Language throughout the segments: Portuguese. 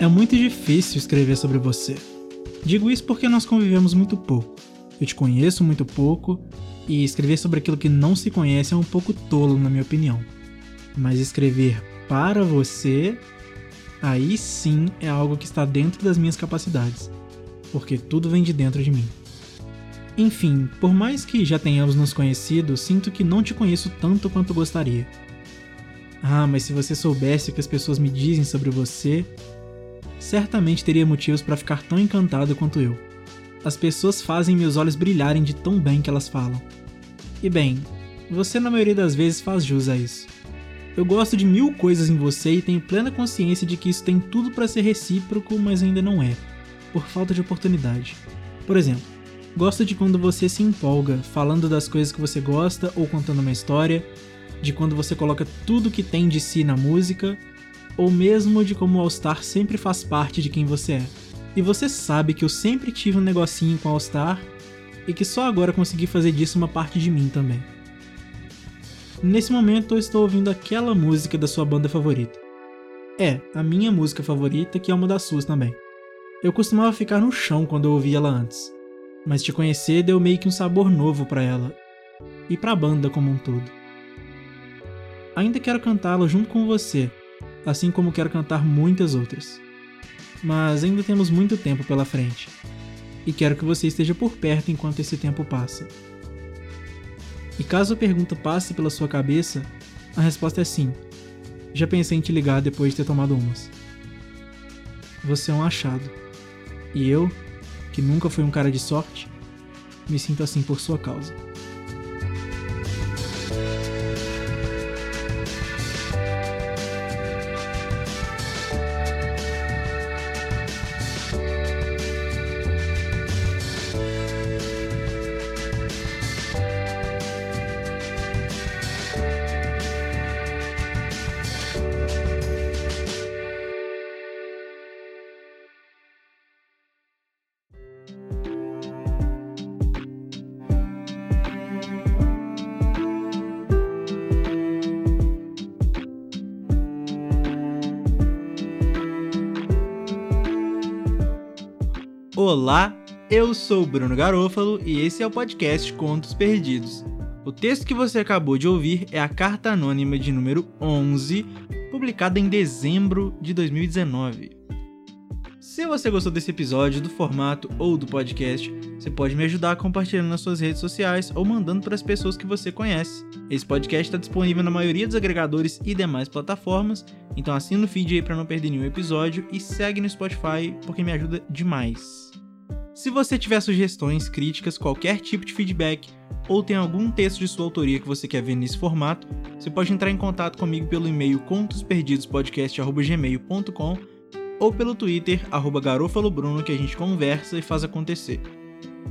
É muito difícil escrever sobre você. Digo isso porque nós convivemos muito pouco. Eu te conheço muito pouco e escrever sobre aquilo que não se conhece é um pouco tolo, na minha opinião. Mas escrever para você, aí sim é algo que está dentro das minhas capacidades, porque tudo vem de dentro de mim. Enfim, por mais que já tenhamos nos conhecido, sinto que não te conheço tanto quanto gostaria. Ah, mas se você soubesse o que as pessoas me dizem sobre você, certamente teria motivos para ficar tão encantado quanto eu. As pessoas fazem meus olhos brilharem de tão bem que elas falam. E bem, você na maioria das vezes faz jus a isso. Eu gosto de mil coisas em você e tenho plena consciência de que isso tem tudo para ser recíproco, mas ainda não é, por falta de oportunidade. Por exemplo, gosto de quando você se empolga falando das coisas que você gosta ou contando uma história, de quando você coloca tudo que tem de si na música ou mesmo de como o All-Star sempre faz parte de quem você é. E você sabe que eu sempre tive um negocinho com All-Star e que só agora consegui fazer disso uma parte de mim também. Nesse momento eu estou ouvindo aquela música da sua banda favorita. É, a minha música favorita, que é uma das suas também. Eu costumava ficar no chão quando eu ouvia ela antes, mas te conhecer deu meio que um sabor novo para ela e para a banda como um todo. Ainda quero cantá-la junto com você, assim como quero cantar muitas outras. Mas ainda temos muito tempo pela frente, e quero que você esteja por perto enquanto esse tempo passa. E caso a pergunta passe pela sua cabeça, a resposta é sim. Já pensei em te ligar depois de ter tomado umas. Você é um achado. E eu, que nunca fui um cara de sorte, me sinto assim por sua causa. Olá, eu sou Bruno Garofalo e esse é o podcast Contos Perdidos. O texto que você acabou de ouvir é a carta anônima de número 11, publicada em dezembro de 2019. Se você gostou desse episódio, do formato ou do podcast, você pode me ajudar compartilhando nas suas redes sociais ou mandando para as pessoas que você conhece. Esse podcast está disponível na maioria dos agregadores e demais plataformas, então assina o feed aí para não perder nenhum episódio e segue no Spotify porque me ajuda demais. Se você tiver sugestões, críticas, qualquer tipo de feedback ou tem algum texto de sua autoria que você quer ver nesse formato, você pode entrar em contato comigo pelo e-mail contosperdidospodcast.gmail.com ou pelo Twitter, garofalobruno, que a gente conversa e faz acontecer.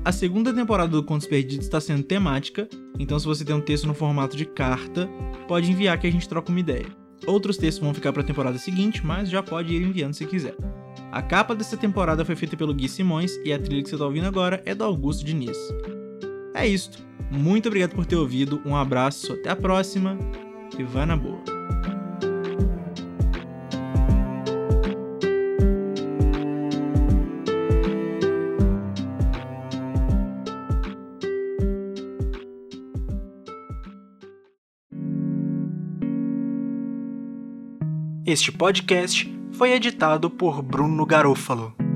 A segunda temporada do Contos Perdidos está sendo temática, então se você tem um texto no formato de carta, pode enviar que a gente troca uma ideia. Outros textos vão ficar para a temporada seguinte, mas já pode ir enviando se quiser. A capa dessa temporada foi feita pelo Gui Simões e a trilha que você está ouvindo agora é do Augusto Diniz. É isto. Muito obrigado por ter ouvido, um abraço, até a próxima e vai na boa. Este podcast foi editado por Bruno Garofalo.